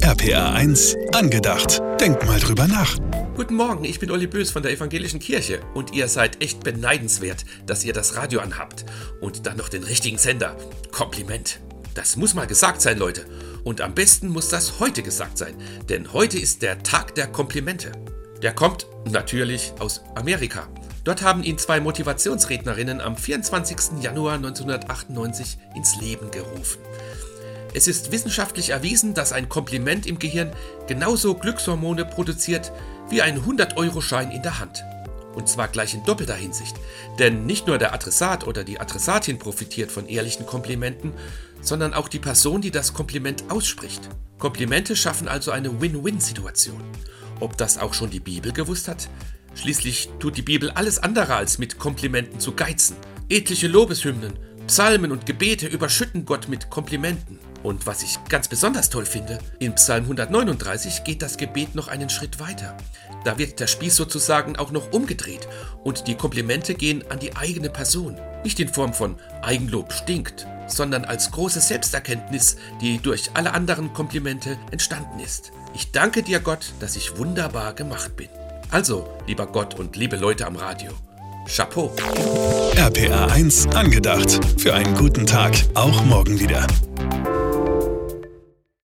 RPA 1, angedacht. Denk mal drüber nach. Guten Morgen, ich bin Olli Bös von der Evangelischen Kirche und ihr seid echt beneidenswert, dass ihr das Radio anhabt. Und dann noch den richtigen Sender. Kompliment. Das muss mal gesagt sein, Leute. Und am besten muss das heute gesagt sein, denn heute ist der Tag der Komplimente. Der kommt natürlich aus Amerika. Dort haben ihn zwei Motivationsrednerinnen am 24. Januar 1998 ins Leben gerufen. Es ist wissenschaftlich erwiesen, dass ein Kompliment im Gehirn genauso Glückshormone produziert wie ein 100-Euro-Schein in der Hand. Und zwar gleich in doppelter Hinsicht. Denn nicht nur der Adressat oder die Adressatin profitiert von ehrlichen Komplimenten, sondern auch die Person, die das Kompliment ausspricht. Komplimente schaffen also eine Win-Win-Situation. Ob das auch schon die Bibel gewusst hat? Schließlich tut die Bibel alles andere als mit Komplimenten zu geizen. Etliche Lobeshymnen, Psalmen und Gebete überschütten Gott mit Komplimenten. Und was ich ganz besonders toll finde, in Psalm 139 geht das Gebet noch einen Schritt weiter. Da wird der Spieß sozusagen auch noch umgedreht und die Komplimente gehen an die eigene Person. Nicht in Form von Eigenlob stinkt, sondern als große Selbsterkenntnis, die durch alle anderen Komplimente entstanden ist. Ich danke dir, Gott, dass ich wunderbar gemacht bin. Also, lieber Gott und liebe Leute am Radio, Chapeau. RPA 1, angedacht. Für einen guten Tag, auch morgen wieder.